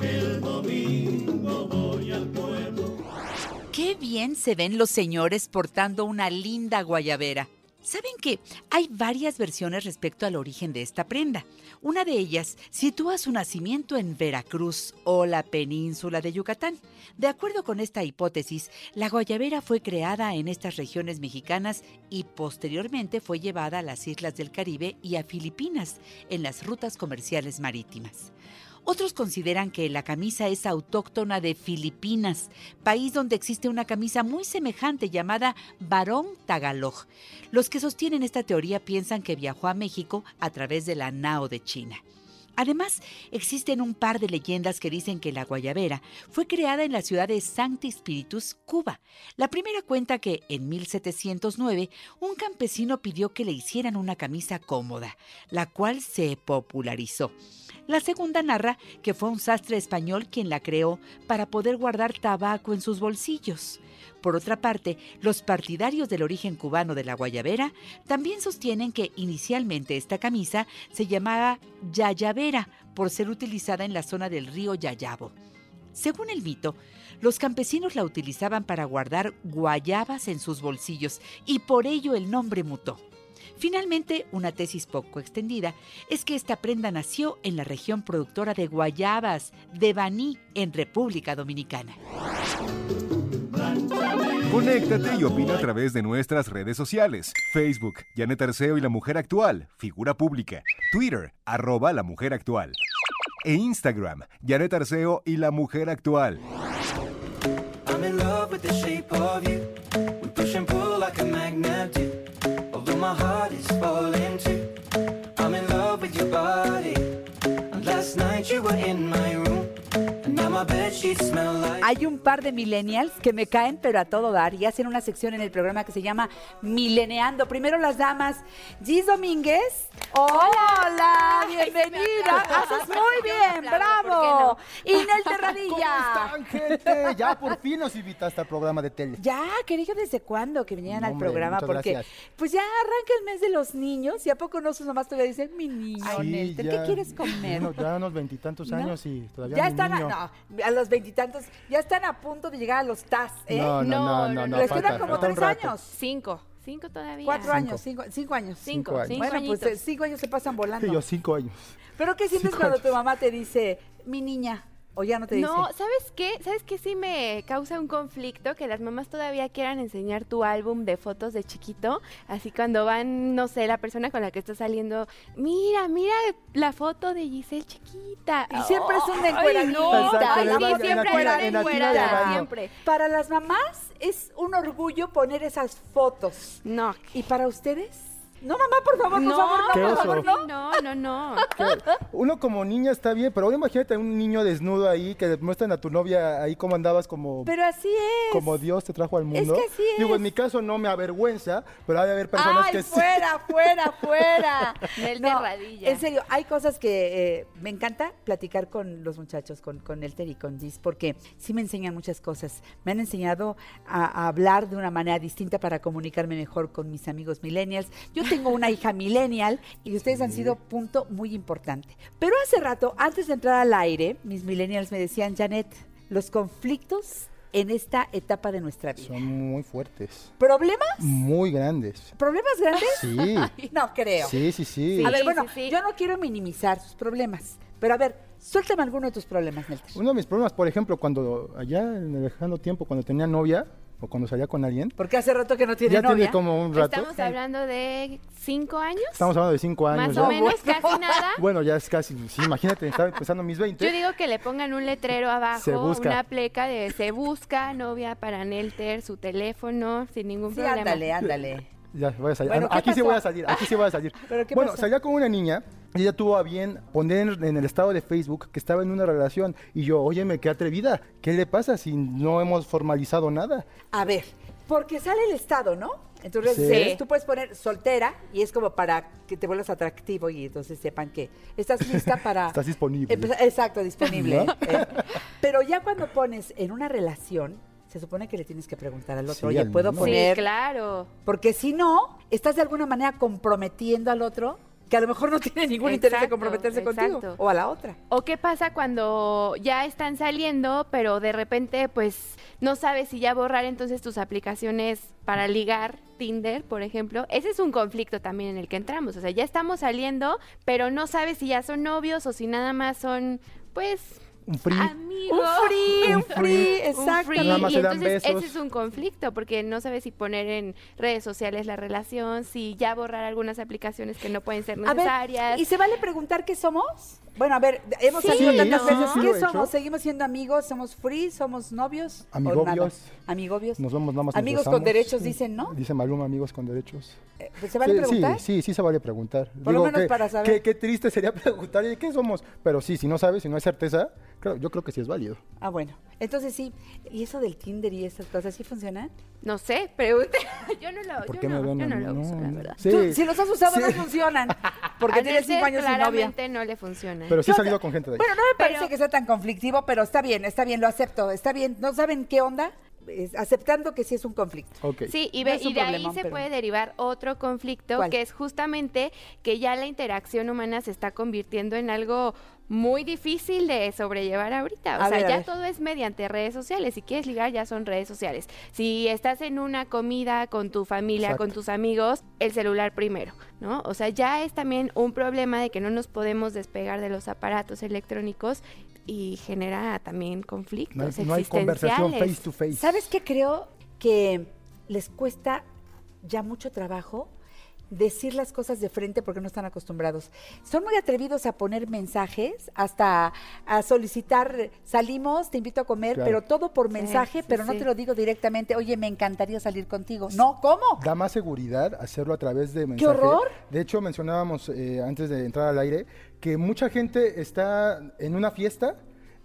el domingo voy al pueblo. Qué bien se ven los señores portando una linda guayabera. ¿Saben que hay varias versiones respecto al origen de esta prenda? Una de ellas sitúa su nacimiento en Veracruz o la península de Yucatán. De acuerdo con esta hipótesis, la guayabera fue creada en estas regiones mexicanas y posteriormente fue llevada a las islas del Caribe y a Filipinas en las rutas comerciales marítimas. Otros consideran que la camisa es autóctona de Filipinas, país donde existe una camisa muy semejante llamada Barón Tagalog. Los que sostienen esta teoría piensan que viajó a México a través de la Nao de China. Además, existen un par de leyendas que dicen que la guayabera fue creada en la ciudad de Sancti Spiritus, Cuba. La primera cuenta que en 1709 un campesino pidió que le hicieran una camisa cómoda, la cual se popularizó. La segunda narra que fue un sastre español quien la creó para poder guardar tabaco en sus bolsillos. Por otra parte, los partidarios del origen cubano de la guayabera también sostienen que inicialmente esta camisa se llamaba yayabera por ser utilizada en la zona del río Yayabo. Según el mito, los campesinos la utilizaban para guardar guayabas en sus bolsillos y por ello el nombre mutó. Finalmente, una tesis poco extendida es que esta prenda nació en la región productora de guayabas de Baní, en República Dominicana. Conéctate y opina a través de nuestras redes sociales. Facebook, Janet Arceo y la Mujer Actual, figura pública. Twitter, arroba la Mujer Actual. E Instagram, Janet Arceo y la Mujer Actual. Hay un par de millennials que me caen, pero a todo dar, y hacen una sección en el programa que se llama Mileneando. Primero las damas. Gis Domínguez. Hola, bienvenida. Haces muy bien, bravo. Y Nel Terradilla. ¿Cómo están, gente? Ya por fin nos invitaste al programa de tele. Ya, querido, ¿desde cuándo que vinieran No, al programa? Porque gracias. pues ya arranca el mes de los niños y a poco no sus mamás todavía dicen, mi niño, Sí, Nelter, ¿qué quieres comer? Bueno, ya unos veintitantos ¿No? años y todavía Ya mi están, a, no, los veintitantos, ya están a punto de llegar a los TAS, ¿eh? No, no, no, no, no, Les falta- quedan como tres años. Cinco. Cinco todavía. Cuatro Cinco. años, cinco, cinco años. Cinco, Cinco cinco Bueno, pues añitos. eh, cinco años se pasan volando. Yo cinco años. Pero ¿qué sientes Cinco cuando años. tu mamá te dice, mi niña? O ya no te dice. No, ¿sabes qué? ¿Sabes qué sí me causa un conflicto? Que las mamás todavía quieran enseñar tu álbum de fotos de chiquito. Así cuando van, no sé, la persona con la que estás saliendo, mira, mira la foto de Giselle chiquita. Y siempre es un de Ay, encueradita. no, ay, sí, en siempre tina de encuerada, siempre. Para las mamás es un orgullo poner esas fotos. No. ¿Y para ustedes? No, mamá, por favor, por No, favor, no, Qué por favor, no. no, no, no. Uno como niña está bien, pero ahora imagínate un niño desnudo ahí que muestran a tu novia ahí cómo andabas como, Pero así es. como Dios te trajo al mundo. que así Digo, es. en mi caso no me avergüenza, pero hay de haber personas Ay, que sí. fuera, fuera, fuera. No, Terradilla. en serio, hay cosas que eh, me encanta platicar con los muchachos, con, con Elter y con Gis, porque sí me enseñan muchas cosas. Me han enseñado a, a hablar de una manera distinta para comunicarme mejor con mis amigos millennials. Yo tengo una hija millennial y ustedes han sido punto muy importante. Pero hace rato, antes de entrar al aire, mis millennials me decían, Janet, los conflictos en esta etapa de nuestra vida. Son muy fuertes, ¿Problemas? muy grandes. ¿Problemas grandes? Sí. No creo. Sí, sí, sí. A ver, Sí, bueno, sí, sí. yo no quiero minimizar sus problemas, pero a ver, suéltame alguno de tus problemas, Nelter. Uno de mis problemas, por ejemplo, cuando allá en el lejano tiempo, cuando tenía novia o cuando salía con alguien, Porque hace rato que no tiene ya novia. tiene como un rato. Estamos hablando de cinco años. Estamos hablando de cinco años. Más ya. o menos, casi nada. Bueno, ya es casi, sí, imagínate, estaba empezando mis 20. Yo digo que le pongan un letrero Se abajo, busca. una pleca de se busca novia para Nelter, su teléfono, sin ningún Sí, problema. ándale, ándale. Ya, voy a salir. Bueno, Ah, ¿qué aquí sí pasó? voy a salir, aquí sí voy a salir. ¿Pero qué bueno, pasó? salía con una niña y ella tuvo a bien poner en el estado de Facebook que estaba en una relación. Y yo, óyeme, qué atrevida. ¿Qué le pasa si no hemos formalizado nada? A ver, porque sale el estado, ¿no? Entonces, Sí. eh, tú puedes poner soltera y es como para que te vuelvas atractivo y entonces sepan que estás lista para... Estás disponible. Exacto, disponible. ¿No? eh. Pero ya cuando pones en una relación, se supone que le tienes que preguntar al otro, Sí, oye, al ¿puedo mismo. Sí, poner...? claro. Porque si no, estás de alguna manera comprometiendo al otro que a lo mejor no tiene ningún interés de Exacto, comprometerse contigo exacto. o a la otra. ¿O qué pasa cuando ya están saliendo, pero de repente pues no sabes si ya borrar entonces tus aplicaciones para ligar, Tinder, por ejemplo? Ese es un conflicto también en el que entramos. O sea, ya estamos saliendo, pero no sabes si ya son novios o si nada más son, pues, Un free. Un free, un free, Un exacto. free, Nada más y se dan entonces besos. ese es un conflicto porque no sabes si poner en redes sociales la relación, si ya borrar algunas aplicaciones que no pueden ser A ver, necesarias. ¿y se vale preguntar qué somos? Bueno, a ver, hemos Sí, salido tantas sí, veces. sí, ¿Qué somos? ¿Seguimos siendo amigos? ¿Somos free? ¿Somos novios? ¿O Amigobios. Amigobios. Nos vemos nada más. Amigos con derechos, dicen, ¿no? Dice Maluma, amigos con derechos. Eh, pues, ¿Se vale sí, preguntar? Sí, sí, sí se vale preguntar. Por lo menos que- para saber. Qué, qué triste sería preguntar, ¿y qué somos? Pero sí, si no sabes, si no hay certeza, claro, yo creo que sí es válido. Ah, bueno. Entonces sí. ¿Y eso del Tinder y esas cosas sí funcionan? No sé, pregunte. Yo no lo, ¿Por yo qué no, me ven yo no lo No, uso, la verdad. Sí. Tú, si los has usado Sí. no funcionan. Porque tienes cinco años sin novia. claramente no le funciona. Pero sí he salido con gente de ahí. Bueno, no me parece Pero- que sea tan conflictivo, pero está bien, está bien, lo acepto. Está bien. ¿No saben qué onda? Aceptando que sí es un conflicto. Ok. Sí, y, No ve- un y de ahí se pero- puede derivar otro conflicto ¿Cuál? que es justamente que ya la interacción humana se está convirtiendo en algo muy difícil de sobrellevar ahorita. O A sea, ver, ya todo es mediante redes sociales. Si quieres ligar, ya son redes sociales. Si estás en una comida con tu familia, Exacto. con tus amigos, el celular primero, ¿no? O sea, ya es también un problema de que no nos podemos despegar de los aparatos electrónicos y genera también conflictos No hay, no hay conversación existenciales. face to face. ¿Sabes qué creo que les cuesta ya mucho trabajo? Decir las cosas de frente porque no están acostumbrados. Son muy atrevidos a poner mensajes, hasta a solicitar, salimos, te invito a comer, Claro. pero todo por mensaje, sí, pero no sí. te lo digo directamente, oye, me encantaría salir contigo. No, ¿cómo? Da más seguridad hacerlo a través de mensaje. horror! De hecho, mencionábamos eh, antes de entrar al aire que mucha gente está en una fiesta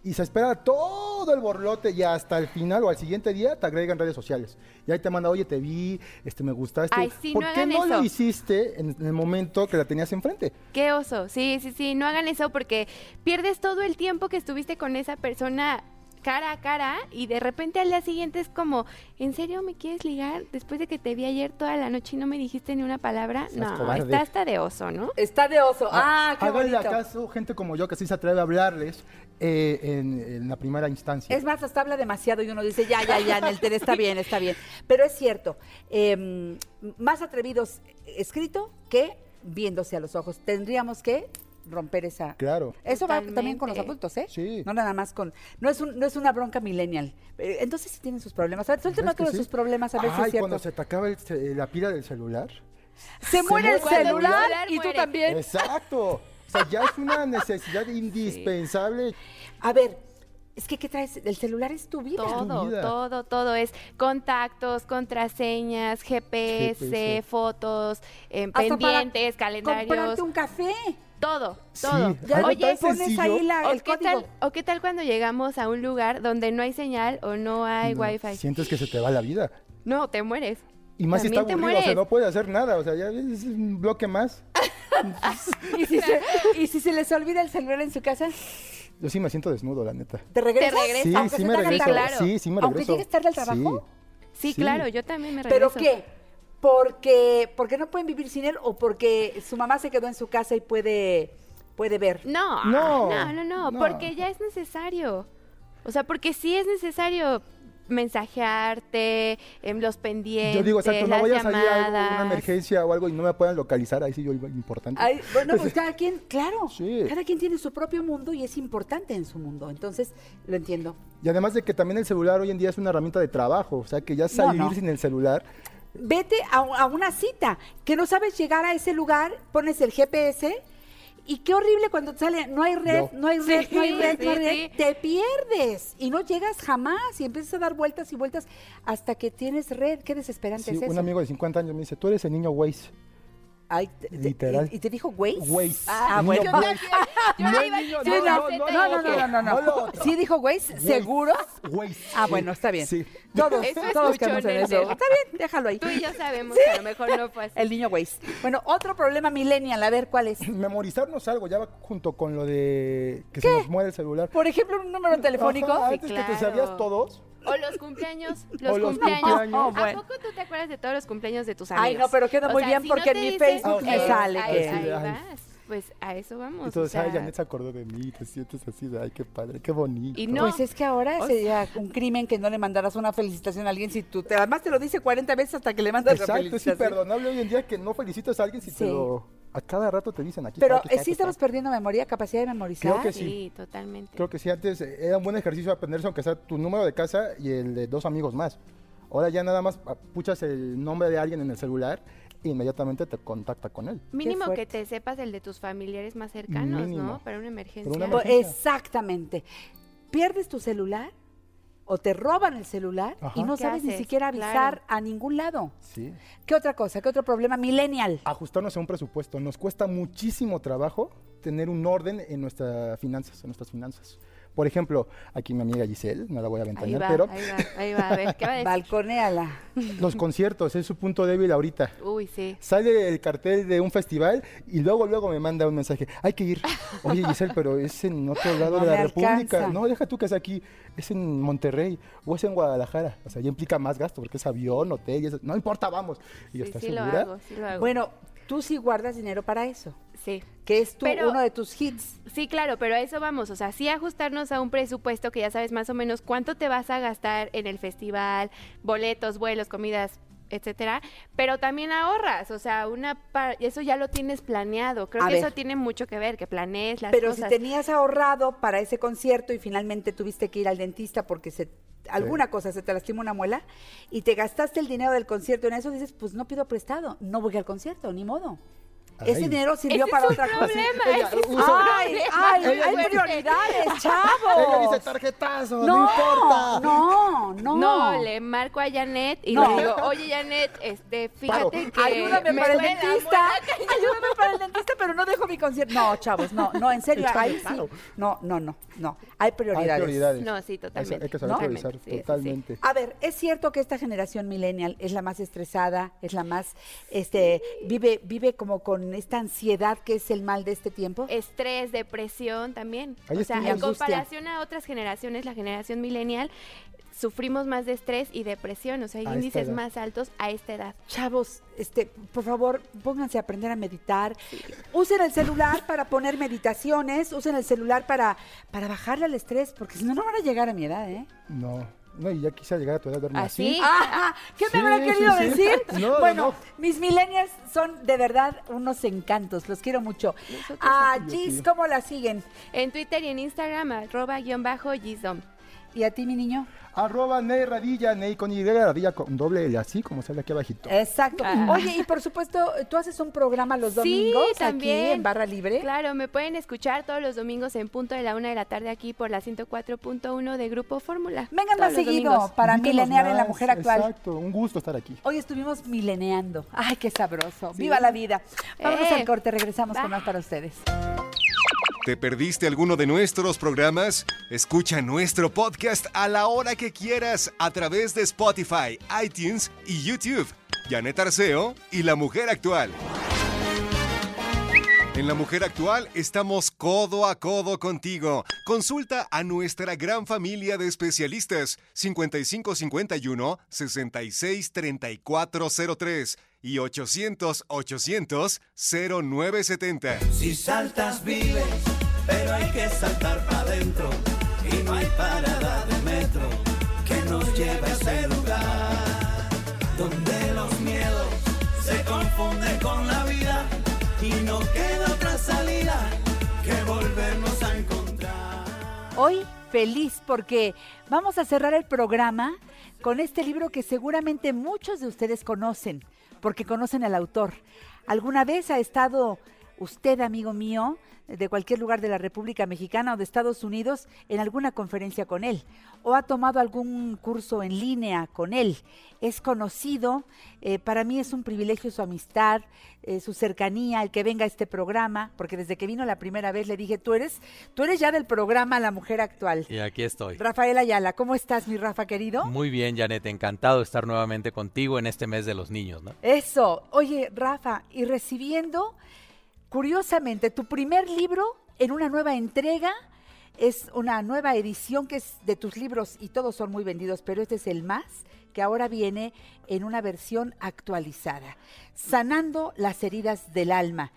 y se espera todo el borlote y hasta el final o al siguiente día te agregan redes sociales. Y ahí te manda, oye, te vi, este, me gustaste. Ay, sí, ¿Por no qué hagan no lo hiciste en, en el momento que la tenías enfrente? Qué oso, sí, sí, sí, no hagan eso porque pierdes todo el tiempo que estuviste con esa persona cara a cara y de repente al día siguiente es como, ¿en serio me quieres ligar después de que te vi ayer toda la noche y no me dijiste ni una palabra? Seas No, cobarde. está hasta de oso, ¿no? Está de oso. Ah, qué Háganle bonito. acaso gente como yo que sí se atreve a hablarles eh, en, en la primera instancia. Es más, hasta habla demasiado y uno dice, ya, ya, ya, en el tele está bien, está bien. Pero es cierto, eh, más atrevidos escrito que viéndose a los ojos. Tendríamos que romper esa... Claro. Eso va también con los adultos, ¿eh? Sí. No nada más con... No es, un- no es una bronca millennial. Eh, Entonces sí tienen sus problemas. A ver, suélteme ¿Sabes que otro de sí? sus problemas, a ver si es cierto. cuando se te acaba el ce- la pila del celular. Se muere el muere el celular celular, y tú muere. también. Exacto. O sea, ya es una necesidad indispensable. A ver, es que ¿qué traes? El celular es tu vida. Todo, vida. todo, todo es contactos, contraseñas, GPS, GPS. fotos, eh, pendientes, calendarios, Comprarte un café. todo, Sí, todo. Ya Oye, pones sencillo. ahí la, ¿O el qué, código. tal, ¿O qué tal cuando llegamos a un lugar donde no hay señal o no hay No, wifi? Sientes que se te va la vida. No, te mueres. Y más si está aburrido, o sea, no puede hacer nada. O sea, ya es un bloque más. ¿Y si, se, y si se les olvida el celular en su casa, Yo sí me siento desnudo, la neta. ¿te regresas? regresas. Sí, Aunque me regreso. claro. Sí, sí me Aunque regreso. llegues tarde al trabajo. Sí, Sí. claro, yo también me ¿Pero regreso. qué? Porque, porque no pueden vivir sin él o porque su mamá se quedó en su casa y puede, puede ver. No, No, no, no, no, no. porque ya es necesario. O sea, porque sí es necesario mensajearte, em, los pendientes, Yo digo, exacto, no voy a salir a una emergencia o algo y no me puedan localizar. Ahí sí yo importante. Ay, bueno, pues cada quien, claro, Sí. cada quien tiene su propio mundo y es importante en su mundo. Entonces, lo entiendo. Y además de que también el celular hoy en día es una herramienta de trabajo. O sea, que ya salir no. sin el celular. Vete a, a una cita, que no sabes llegar a ese lugar, pones el GPS y qué horrible cuando te sale, no hay red, no hay red, no hay Sí, red, no hay red, sí. te pierdes y no llegas jamás y empiezas a dar vueltas y vueltas hasta que tienes red. Qué desesperante Sí, es eso. un amigo de 50 años me dice, tú eres el niño Waze. Ay, te- te- Literal. ¿Y, y te dijo Waze? Waze. Ah, bueno. Yo Waze. también, yo No, iba niño- Sí, no, no, no, no, no, no. ¿Sí dijo Waze? ¿Seguro? Waze. Ah, bueno, está bien. Sí. Todos, Eso todos quedamos en eso. Está bien, déjalo ahí. Tú y yo sabemos que a lo mejor no fue así. El niño Waze. Bueno, otro problema millennial, a ver cuál es. Memorizarnos algo ya va junto con lo de que se nos muere el celular. Por ejemplo, un número telefónico. Ajá, Sí, antes que te claro. sabías todos. O los cumpleaños, los, O los cumpleaños. cumpleaños. Oh, ¿A poco tú te acuerdas de todos los cumpleaños de tus amigos? Ay, no, pero queda O muy sea, bien si porque no en mi Facebook me sale ahí, que- ahí Ay. vas. Pues a eso vamos. Entonces, o sea, ay, Janet se acordó de mí, te sientes así de, ay, qué padre, qué bonito. Y no. Pues es que ahora O sería un crimen que no le mandaras una felicitación a alguien si tú te, además te lo dice 40 veces hasta que le mandas la Exacto, es felicitación. imperdonable hoy en día que no felicitas a alguien si Sí. te lo... A cada rato te dicen aquí. Pero está, aquí eh, está, sí aquí está. estamos perdiendo memoria, capacidad de memorizar. Creo que sí, sí. totalmente. Creo que sí, antes era un buen ejercicio aprenderse aunque sea tu número de casa y el de dos amigos más. Ahora ya nada más puchas el nombre de alguien en el celular e inmediatamente te contacta con él. Mínimo que te sepas el de tus familiares más cercanos, Mínimo. ¿no? Para una emergencia. una Pues, emergencia. Exactamente. Pierdes tu celular o te roban el celular y no ¿Qué sabes ni siquiera avisar Claro. a ningún lado. Sí. ¿Qué otra cosa? ¿Qué otro problema millennial? Ajustarnos a un presupuesto. Nos cuesta muchísimo trabajo tener un orden en nuestras finanzas, en nuestras finanzas. Por ejemplo, aquí mi amiga Giselle, no la voy a Ahí ventanear, va, pero ahí va, ahí va. A ver, ¿qué va a decir? Balconéala. los conciertos es su punto débil ahorita. Uy, sí. Sale el cartel de un festival y luego luego me manda un mensaje, hay que ir. Oye Giselle, pero es en otro lado No de la República. alcanza. No, deja tú que es aquí, es en Monterrey o es en Guadalajara. O sea, ya implica más gasto porque es avión, hotel, y eso. no importa, vamos. Y yo, Sí, ¿estás sí lo hago, sí lo hago. Bueno, tú sí guardas dinero para eso, sí. que es tu, Pero- uno de tus hits. Sí, claro, pero a eso vamos, o sea, sí ajustarnos a un presupuesto que ya sabes más o menos cuánto te vas a gastar en el festival, boletos, vuelos, comidas, etcétera, pero también ahorras, o sea, una par- eso ya lo tienes planeado. Creo A que ver. eso tiene mucho que ver, que planees las Pero cosas. si tenías ahorrado para ese concierto y finalmente tuviste que ir al dentista porque se alguna cosa se te lastimó una muela y te gastaste el dinero del concierto en eso, dices, pues no pido prestado, no voy al concierto, ni modo. Ese dinero sirvió Ese para es otra un cosa. problema, Ella ese es un usa- Ay, problema ay, hay prioridades, Ella chavos. dice tarjetazo, no, No, importa. no, no. No, le marco a Janet y No. le digo, oye Janet, este, fíjate que Ayúdame me para el dentista. muela". Ayúdame para el dentista, pero no dejo mi concierto. No, chavos, no, no, en serio, ahí sí. paro. No, no, no, no. Hay prioridades. Hay prioridades. No, sí, totalmente. Hay que saber ¿No? priorizar, Sí, sí, sí. totalmente. A ver, es cierto que esta generación millennial es la más estresada, es la más, este, vive, vive como con esta ansiedad que es el mal de este tiempo. Estrés, depresión también. Ahí o sea, en Angustia. comparación a otras generaciones, la generación millennial, sufrimos más de estrés y depresión, o sea, hay A índices más altos a esta edad. Chavos, este, por favor, pónganse a aprender a meditar. Usen el celular para poner meditaciones, usen el celular para, para bajarle al estrés, porque si no, no van a llegar a mi edad, ¿eh? No, no, y ya quisiera llegar a tu edad verme así. ¿Así? Ah, ¿Qué me Sí, habrán sí, querido sí. decir? No, bueno, no. mis millennials son de verdad unos encantos, los quiero mucho. A. Gis, ¿cómo la siguen? En Twitter y en Instagram, arroba guion bajo Gisdom. ¿Y a ti, mi niño? Arroba Ney Radilla, Ney con Y, Radilla con doble L, así como sale aquí abajito. Exacto. Ah. Oye, y por supuesto, tú haces un programa los Sí, domingos también. aquí en Barra Libre. Claro, me pueden escuchar todos los domingos en punto de la una de la tarde aquí por la 104.1 de Grupo Fórmula. Vengan Todos más seguido domingos. para milenear en la mujer actual. Exacto, un gusto estar aquí. Hoy estuvimos mileneando. Ay, qué sabroso. Viva la vida. Vámonos Eh. al corte, regresamos con más para ustedes. ¿Te perdiste alguno de nuestros programas? Escucha nuestro podcast a la hora que quieras a través de Spotify, iTunes y YouTube. Janet Arceo y La Mujer Actual. En La Mujer Actual estamos codo a codo contigo. Consulta a nuestra gran familia de especialistas 5551 663403 y 800 800 0970. Si saltas vives, pero hay que saltar para adentro. Y no hay parada de metro que nos lleve a ese lugar. Donde los miedos se confunden con la vida. Y no queda otra salida que volvernos a encontrar. Hoy feliz porque vamos a cerrar el programa con este libro que seguramente muchos de ustedes conocen, porque conocen al autor. ¿Alguna vez ha estado usted, amigo mío, de cualquier lugar de la República Mexicana o de Estados Unidos en alguna conferencia con él? ¿O ha tomado algún curso en línea con él? Es conocido, eh, para mí es un privilegio su amistad, eh, su cercanía, el que venga a este programa, porque desde que vino la primera vez le dije, tú eres, tú eres ya del programa La Mujer Actual. Y aquí estoy. Rafael Ayala, ¿cómo estás, mi Rafa querido? Muy bien, Janet, encantado de estar nuevamente contigo en este mes de los niños, ¿no? Eso. Oye, Rafa, y recibiendo, curiosamente, tu primer libro en una nueva entrega. Es una nueva edición que es de tus libros y todos son muy vendidos, pero este es el más que ahora viene en una versión actualizada. Sanando las heridas del alma.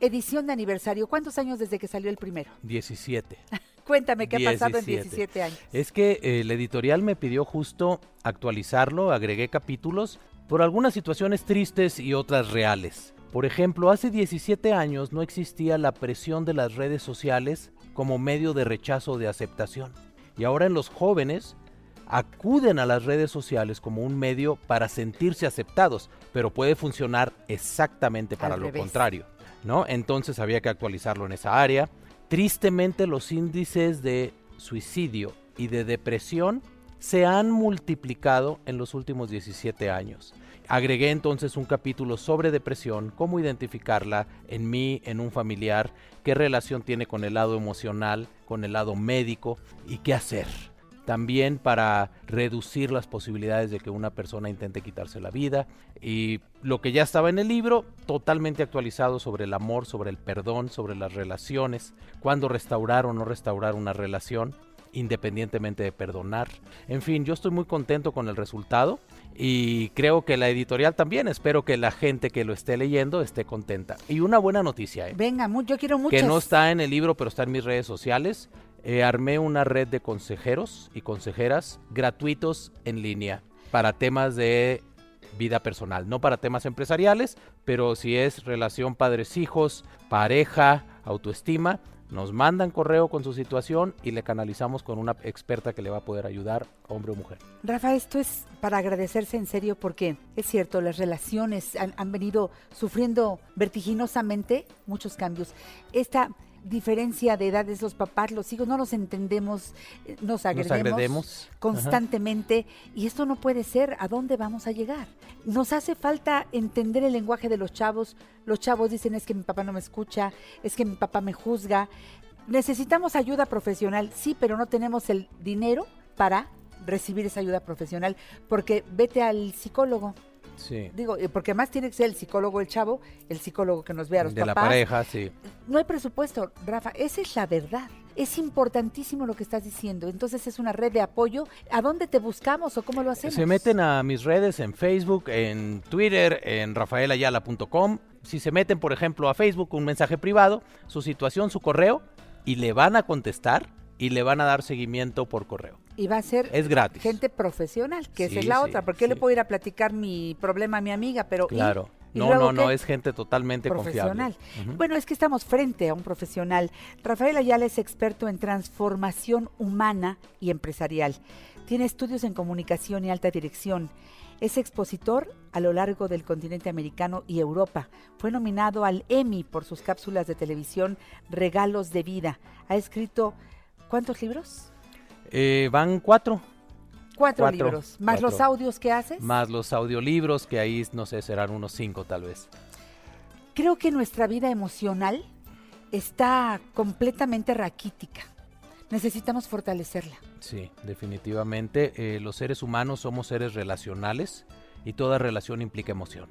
Edición de aniversario. ¿Cuántos años desde que salió el primero? 17. Cuéntame qué ha pasado en 17. 17 años. Es que eh, el editorial me pidió justo actualizarlo, agregué capítulos por algunas situaciones tristes y otras reales. Por ejemplo, hace 17 años no existía la presión de las redes sociales como medio de rechazo o de aceptación. Y ahora en los jóvenes acuden a las redes sociales como un medio para sentirse aceptados, pero puede funcionar exactamente para Al lo revés. contrario, ¿no? Entonces había que actualizarlo en esa área. Tristemente los índices de suicidio y de depresión se han multiplicado en los últimos 17 años. Agregué entonces un capítulo sobre depresión, cómo identificarla en mí, en un familiar, qué relación tiene con el lado emocional, con el lado médico y qué hacer. También para reducir las posibilidades de que una persona intente quitarse la vida. Y lo que ya estaba en el libro, totalmente actualizado sobre el amor, sobre el perdón, sobre las relaciones, cuándo restaurar o no restaurar una relación independientemente de perdonar. En fin, yo estoy muy contento con el resultado y creo que la editorial también. Espero que la gente que lo esté leyendo esté contenta. Y una buena noticia, ¿eh? Venga, yo quiero muchas. que no está en el libro, pero está en mis redes sociales. Eh, armé una red de consejeros y consejeras gratuitos en línea para temas de vida personal, no para temas empresariales, pero si es relación padres-hijos, pareja, autoestima, nos mandan correo con su situación y le canalizamos con una experta que le va a poder ayudar, hombre o mujer. Rafa, esto es para agradecerse en serio porque es cierto, las relaciones han, venido sufriendo vertiginosamente muchos cambios. Esta diferencia de edades, los papás, los hijos, no los entendemos, eh, nos agredemos, agredemos. constantemente y esto no puede ser. ¿A dónde vamos a llegar? Nos hace falta entender el lenguaje de los chavos. Los chavos dicen es que mi papá no me escucha, es que mi papá me juzga. Necesitamos ayuda profesional, sí, pero no tenemos el dinero para recibir esa ayuda profesional, porque vete al psicólogo. Sí. Digo, eh, porque además tiene que ser el psicólogo el chavo, el psicólogo que nos vea a los De la papás. pareja, sí. No hay presupuesto, Rafa, esa es la verdad. Es importantísimo lo que estás diciendo. Entonces es una red de apoyo. ¿A dónde te buscamos o cómo lo hacemos? Se meten a mis redes en Facebook, en Twitter, en rafaelayala.com. Si se meten, por ejemplo, a Facebook, un mensaje privado, su situación, su correo, y le van a contestar y le van a dar seguimiento por correo. Y va a ser Es gratis. gente profesional, que esa Sí, es la sí, otra. Porque yo le puedo ir a platicar mi problema a mi amiga, pero... Claro. ¿Y No, no, no, qué? es gente totalmente profesional. confiable. Ujú. Bueno, es que estamos frente a un profesional. Rafael Ayala es experto en transformación humana y empresarial. Tiene estudios en comunicación y alta dirección. Es expositor a lo largo del continente americano y Europa. Fue nominado al Emmy por sus cápsulas de televisión Regalos de Vida. Ha escrito ¿cuántos libros? Eh, van cuatro. Cuatro, Cuatro, libros. Más los audios que haces. Más los audiolibros, que ahí, no sé, serán unos cinco tal vez. Creo que nuestra vida emocional está completamente raquítica. Necesitamos fortalecerla. Sí, definitivamente. eh, los seres humanos somos seres relacionales y toda relación implica emoción.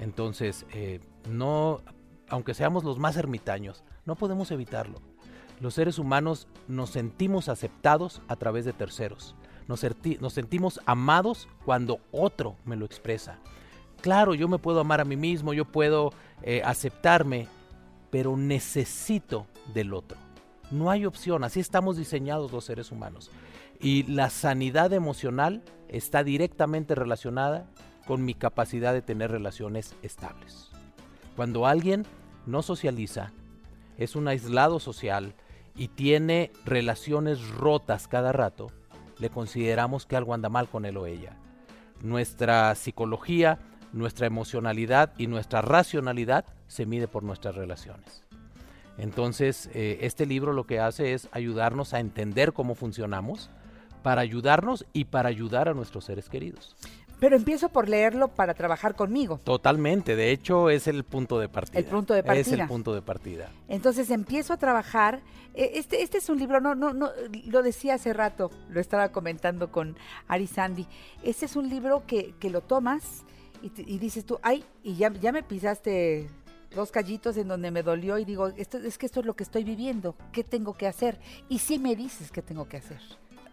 Entonces, eh, no, aunque seamos los más ermitaños, no podemos evitarlo. Los seres humanos nos sentimos aceptados a través de terceros. Nos, sentimos amados cuando otro me lo expresa. Claro, yo me puedo amar a mí mismo, yo puedo eh, aceptarme, pero necesito del otro. No hay opción, así estamos diseñados los seres humanos. Y la sanidad emocional está directamente relacionada con mi capacidad de tener relaciones estables. Cuando alguien no socializa, es un aislado social y tiene relaciones rotas cada rato, le consideramos que algo anda mal con él o ella. Nuestra psicología, nuestra emocionalidad y nuestra racionalidad se mide por nuestras relaciones. Entonces, eh, este libro lo que hace es ayudarnos a entender cómo funcionamos, para ayudarnos y para ayudar a nuestros seres queridos. Pero empiezo por leerlo para trabajar conmigo. Totalmente, de hecho es el punto de partida. El punto de Es partida. el punto de partida. Entonces empiezo a trabajar. Eh, Este, este es un libro, no, no, no, lo decía hace rato, lo estaba comentando con Ari Sandy. Este es un libro que, que lo tomas y dices tú, ay, y ya, ya me pisaste dos callitos en donde me dolió y digo, esto, es que esto es lo que estoy viviendo, ¿qué tengo que hacer? Y sí me dices qué tengo que hacer.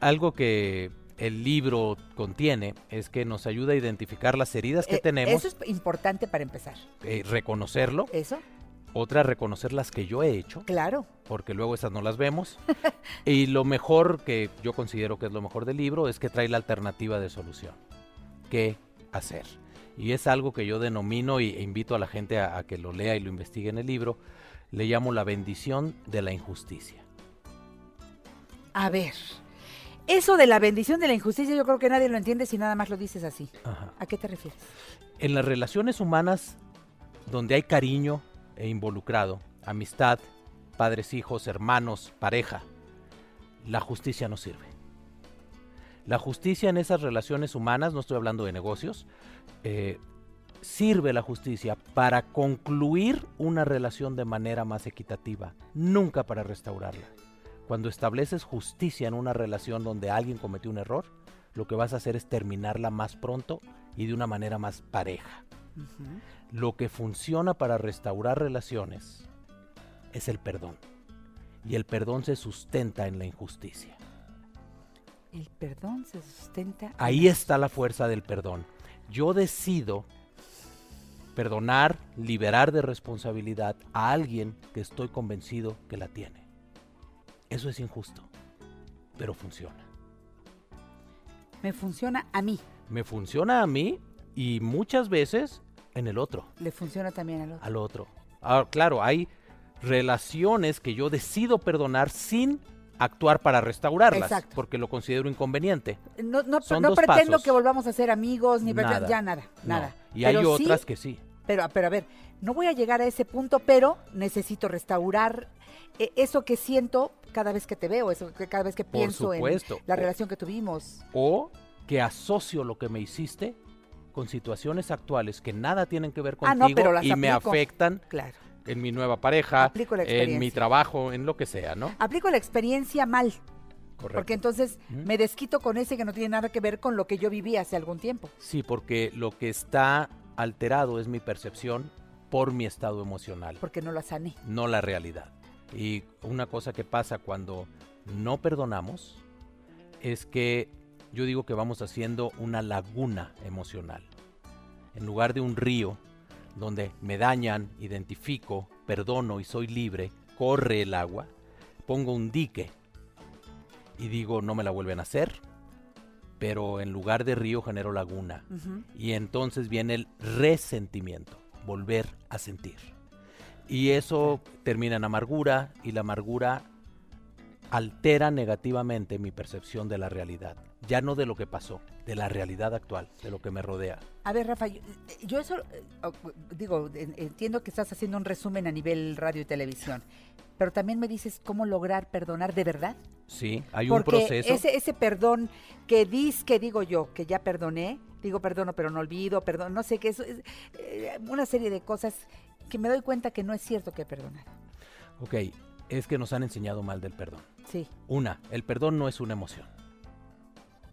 Algo que el libro contiene es que nos ayuda a identificar las heridas que Eh, tenemos, Eso es importante para empezar. eh, reconocerlo. ¿Eso? Otra, reconocer las que yo he hecho. Claro. Porque luego esas no las vemos. y lo mejor que yo considero que es lo mejor del libro es que trae la alternativa de solución. ¿Qué hacer? Y es algo que yo denomino y- e invito a la gente a, a que lo lea y lo investigue en el libro. Le llamo la bendición de la injusticia. A ver, eso de la bendición de la injusticia yo creo que nadie lo entiende si nada más lo dices así. Ajá. ¿A qué te refieres? En las relaciones humanas, donde hay cariño e involucrado, amistad, padres, hijos, hermanos, pareja, la justicia no sirve. La justicia en esas relaciones humanas, no estoy hablando de negocios, eh, sirve la justicia para concluir una relación de manera más equitativa, nunca para restaurarla. Cuando estableces justicia en una relación donde alguien cometió un error, lo que vas a hacer es terminarla más pronto y de una manera más pareja. Lo que funciona para restaurar relaciones es el perdón. Y el perdón se sustenta en la injusticia. El perdón se sustenta. en Ahí está la fuerza del perdón. Yo decido perdonar, liberar de responsabilidad a alguien que estoy convencido que la tiene. Eso es injusto, pero funciona. Me funciona a mí. Me funciona a mí y muchas veces en el otro. Le funciona también al otro. al otro. Ah, claro, hay relaciones que yo decido perdonar sin actuar para restaurarlas, Exacto. porque lo considero inconveniente. No, no, Son no pretendo pasos. que volvamos a ser amigos, ni Nada. ya nada, No. nada. Y hay sí- otras que sí. Pero, pero a ver, no voy a llegar a ese punto, pero necesito restaurar eh, eso que siento cada vez que te veo, eso cada vez que Por pienso supuesto. en la relación que tuvimos. O que asocio lo que me hiciste con situaciones actuales que nada tienen que ver Ah, contigo no, pero las y me aplico. afectan Claro. en mi nueva pareja, la en mi trabajo, en lo que sea, ¿no? Aplico la experiencia mal, Correcto. porque entonces Ujú. me desquito con ese que no tiene nada que ver con lo que yo viví hace algún tiempo. Sí, porque lo que está alterado es mi percepción por mi estado emocional, Porque no lo sané. no la realidad. Y una cosa que pasa cuando no perdonamos es que yo digo que vamos haciendo una laguna emocional. En lugar de un río donde me dañan, identifico, perdono y soy libre, corre el agua, pongo un dique y digo no me la vuelven a hacer, pero en lugar de río genero laguna. Y entonces viene el resentimiento, volver a sentir. Y eso termina en amargura y la amargura altera negativamente mi percepción de la realidad. Ya no de lo que pasó, de la realidad actual, de lo que me rodea. A ver, Rafa, yo, yo eso, eh, oh, digo, en- entiendo que estás haciendo un resumen a nivel radio y televisión, pero también me dices cómo lograr perdonar de verdad. Sí, hay Porque un proceso. Ese, ese perdón que dis, que digo yo, que ya perdoné, digo perdono pero no olvido, perdón, no sé qué, es eh, una serie de cosas que me doy cuenta que no es cierto que perdonar. Ok, es que nos han enseñado mal del perdón. Sí, Una, el perdón no es una emoción,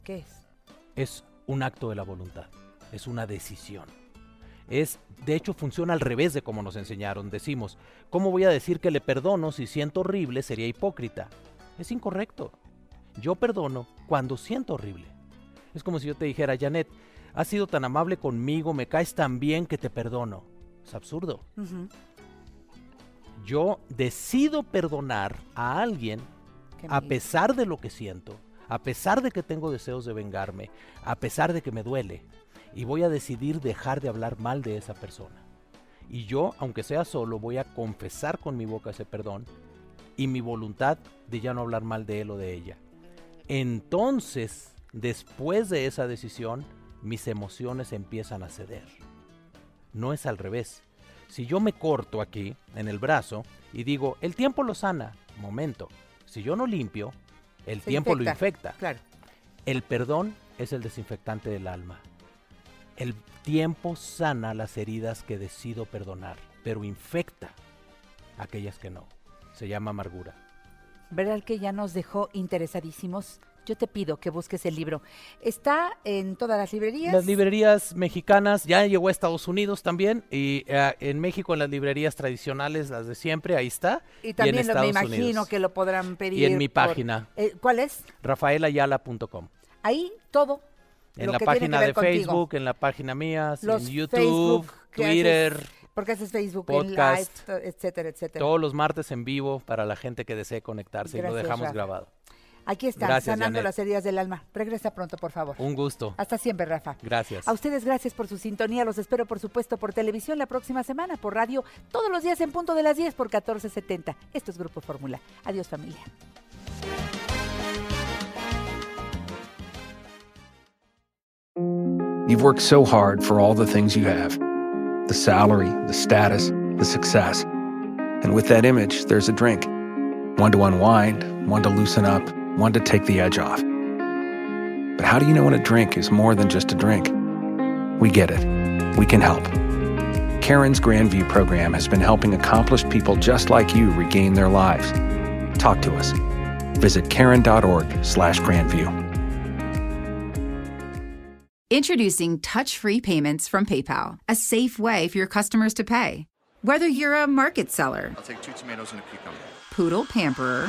¿qué es? es un acto de la voluntad, es una decisión. Es, de hecho, funciona al revés de como nos enseñaron. Decimos, ¿cómo voy a decir que le perdono si siento horrible? Sería hipócrita. Es incorrecto. Yo perdono cuando siento horrible. Es como si yo te dijera, Janet, has sido tan amable conmigo, me caes tan bien que te perdono. Es absurdo. Yo decido perdonar a alguien ¿Qué me a pesar de lo que siento, a pesar de que tengo deseos de vengarme, a pesar de que me duele. Y voy a decidir dejar de hablar mal de esa persona. Y yo, aunque sea solo, voy a confesar con mi boca ese perdón y mi voluntad de ya no hablar mal de él o de ella. Entonces, después de esa decisión, mis emociones empiezan a ceder. No es al revés. Si yo me corto aquí, en el brazo, y digo, el tiempo lo sana, momento. Si yo no limpio, el Se tiempo lo infecta, infecta. Claro. El perdón es el desinfectante del alma. El tiempo sana las heridas que decido perdonar, pero infecta aquellas que no. Se llama amargura. ¿Verdad que ya nos dejó interesadísimos? Yo te pido que busques el libro. Está en todas las librerías. Las librerías mexicanas ya llegó a Estados Unidos también y eh, en México en las librerías tradicionales, las de siempre, ahí está. y también en lo- me imagino Unidos. que lo podrán pedir. Y en mi por- página, Eh, ¿Cuál es? rafaelayala.com. Ahí todo. En la que tiene que página de contigo. Facebook, en la página mía, Los en YouTube, Facebook Twitter, haces- porque haces Facebook podcast, en live, etcétera, etcétera. todos los martes en vivo para la gente que desee conectarse y lo dejamos Rafa. grabado. Aquí está, Gracias, sanando Janet. las heridas del alma. Regresa pronto, por favor. Un gusto. Hasta siempre, Rafa. Gracias. A ustedes gracias por su sintonía. Los espero, por supuesto, por televisión la próxima semana, por radio, todos los días en punto de las 10 por 1470. Esto es Grupo Fórmula. Adiós, familia. You've worked so hard for all the things you have the salary, the status, the success. And with that image, there's a drink one to unwind, one to loosen up, one to take the edge off. But how do you know when a drink is more than just a drink? We get it. We can help. Karen's Grandview program has been helping accomplished people just like you regain their lives. Talk to us. Visit karen.org slash grandview. Introducing touch free payments from PayPal, a safe way for your customers to pay. Whether you're a market seller, I'll take two tomatoes and a cucumber. poodle pamperer,